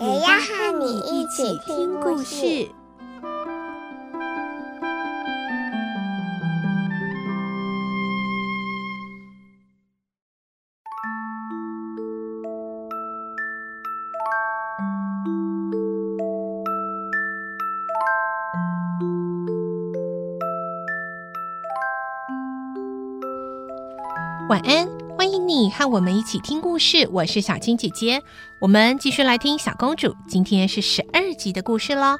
也要和你一起听故事。晚安，欢迎你和我们一起听故事。我是小青姐姐，我们继续来听小公主。今天是十二集的故事喽。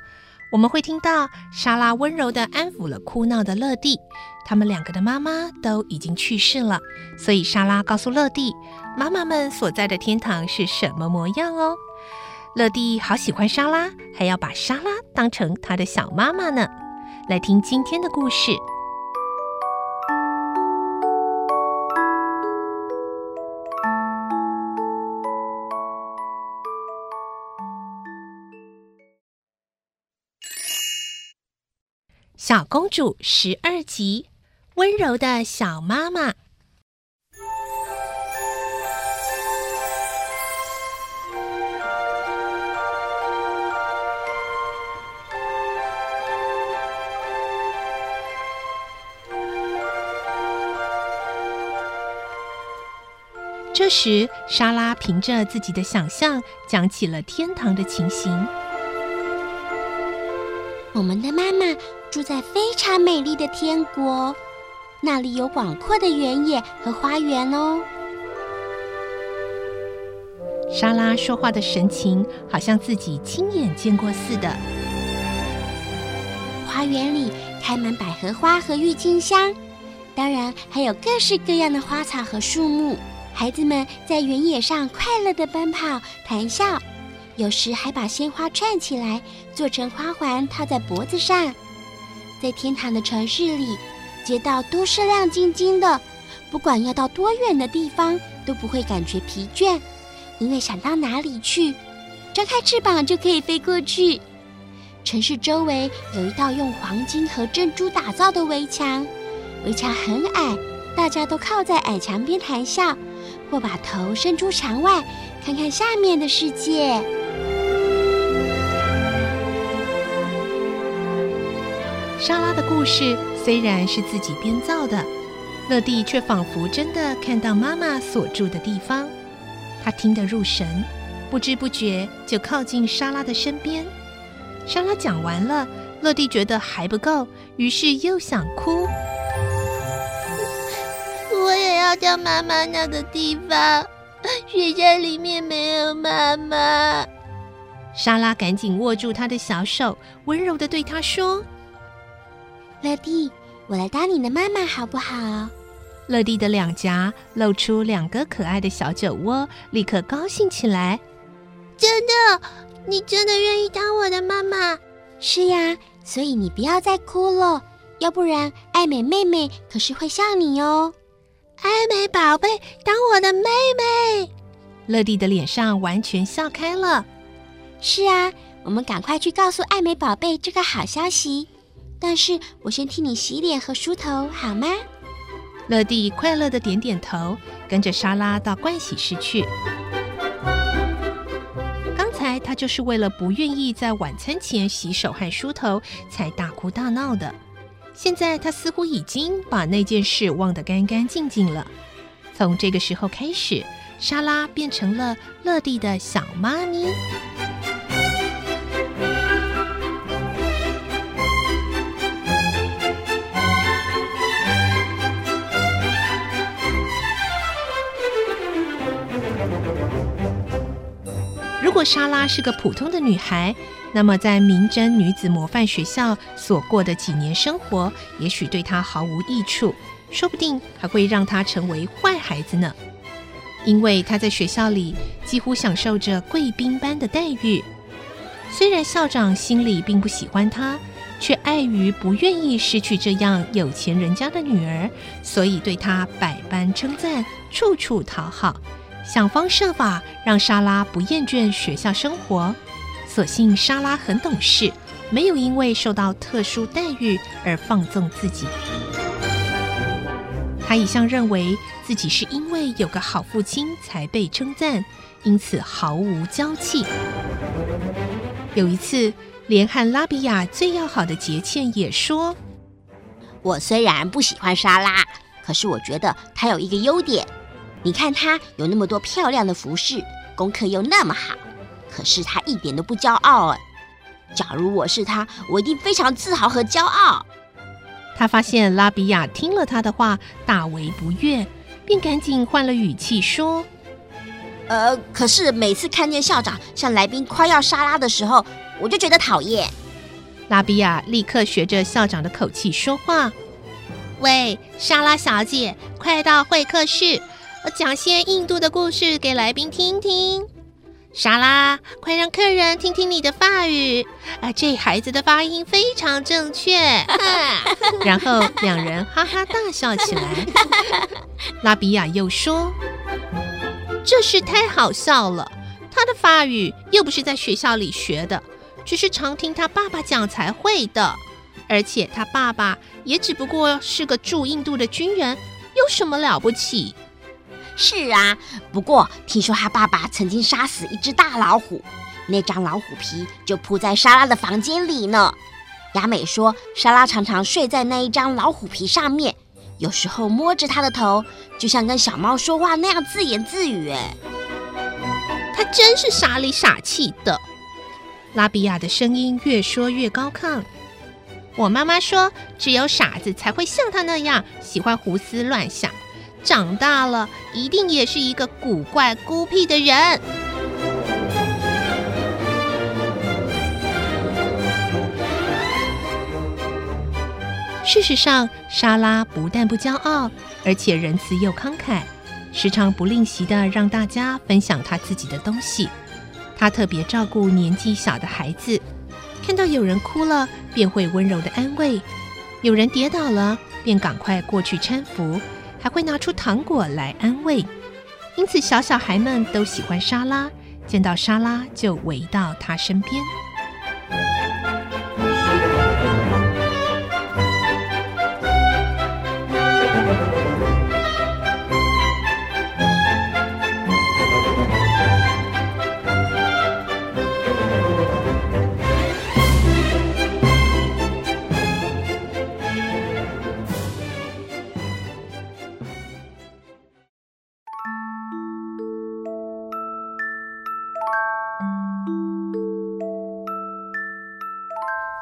我们会听到莎拉温柔地安抚了哭闹的乐蒂，他们两个的妈妈都已经去世了，所以莎拉告诉乐蒂，妈妈们所在的天堂是什么模样哦。乐蒂好喜欢莎拉，还要把莎拉当成她的小妈妈呢。来听今天的故事。小公主十二集，温柔的小妈妈。这时，莎拉凭着自己的想象，讲起了天堂的情形。我们的妈妈住在非常美丽的天国，那里有广阔的原野和花园哦。莎拉说话的神情好像自己亲眼见过似的。花园里开满百合花和郁金香，当然还有各式各样的花草和树木。孩子们在原野上快乐的奔跑、谈笑。有时还把鲜花串起来，做成花环套在脖子上。在天堂的城市里，街道都是亮晶晶的，不管要到多远的地方，都不会感觉疲倦，因为想到哪里去，张开翅膀就可以飞过去。城市周围有一道用黄金和珍珠打造的围墙，围墙很矮，大家都靠在矮墙边谈笑，或把头伸出墙外，看看下面的世界。莎拉的故事虽然是自己编造的，乐蒂却仿佛真的看到妈妈所住的地方。她听得入神，不知不觉就靠近莎拉的身边。莎拉讲完了，乐蒂觉得还不够，于是又想哭。我也要到妈妈那个地方，雪山里面没有妈妈。莎拉赶紧握住她的小手，温柔地对她说。乐蒂，我来当你的妈妈好不好？乐蒂的两颊露出两个可爱的小酒窝，立刻高兴起来。真的，你真的愿意当我的妈妈？是呀，所以你不要再哭了，要不然爱美妹妹可是会笑你哦。爱美宝贝，当我的妹妹。乐蒂的脸上完全笑开了。是啊，我们赶快去告诉爱美宝贝这个好消息。但是我先替你洗脸和梳头，好吗？乐蒂快乐地点点头，跟着莎拉到盥洗室去。刚才她就是为了不愿意在晚餐前洗手和梳头，才大哭大闹的。现在她似乎已经把那件事忘得干干净净了。从这个时候开始，莎拉变成了乐蒂的小妈咪。果莎拉是个普通的女孩，那么在明真女子模范学校所过的几年生活，也许对她毫无益处，说不定还会让她成为坏孩子呢。因为她在学校里几乎享受着贵宾般的待遇，虽然校长心里并不喜欢她，却碍于不愿意失去这样有钱人家的女儿，所以对她百般称赞，处处讨好，想方设法让莎拉不厌倦学校生活。所幸莎拉很懂事，没有因为受到特殊待遇而放纵自己。她一向认为自己是因为有个好父亲才被称赞。因此毫无娇气。有一次，连和拉比亚最要好的杰茜也说：“我虽然不喜欢莎拉，可是我觉得她有一个优点。你看她有那么多漂亮的服饰，功课又那么好，可是她一点都不骄傲。哎，假如我是她，我一定非常自豪和骄傲。”他发现拉比亚听了他的话，大为不悦，便赶紧换了语气说。呃，可是每次看见校长向来宾夸耀莎拉的时候，我就觉得讨厌。拉比亚立刻学着校长的口气说话：“喂，莎拉小姐，快到会客室，讲些印度的故事给来宾听听。莎拉，快让客人听听你的法语，啊，这孩子的发音非常正确。”然后两人哈哈大笑起来。拉比亚又说。这是太好笑了！他的法语又不是在学校里学的，只是常听他爸爸讲才会的。而且他爸爸也只不过是个驻印度的军人，有什么了不起？是啊，不过听说他爸爸曾经杀死一只大老虎，那张老虎皮就铺在莎拉的房间里呢。雅美说，莎拉常常睡在那一张老虎皮上面。有时候摸着他的头，就像跟小猫说话那样自言自语。哎，他真是傻里傻气的。拉比亚的声音越说越高亢。我妈妈说，只有傻子才会像他那样喜欢胡思乱想，长大了一定也是一个古怪孤僻的人。事实上，莎拉不但不骄傲，而且仁慈又慷慨，时常不吝惜地让大家分享她自己的东西。她特别照顾年纪小的孩子，看到有人哭了，便会温柔地安慰；有人跌倒了，便赶快过去搀扶，还会拿出糖果来安慰。因此，小小孩们都喜欢莎拉，见到莎拉就围到她身边。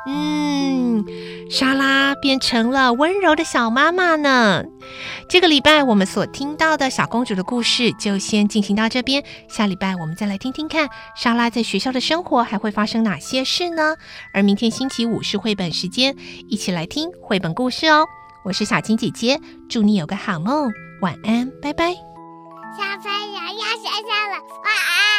嗯莎拉变成了温柔的小妈妈呢。这个礼拜我们所听到的小公主的故事就先进行到这边，下礼拜我们再来听听看莎拉在学校的生活还会发生哪些事呢？而明天星期五是绘本时间，一起来听绘本故事哦。我是小青姐姐，祝你有个好梦，晚安，拜拜。小朋友要睡觉了，晚安。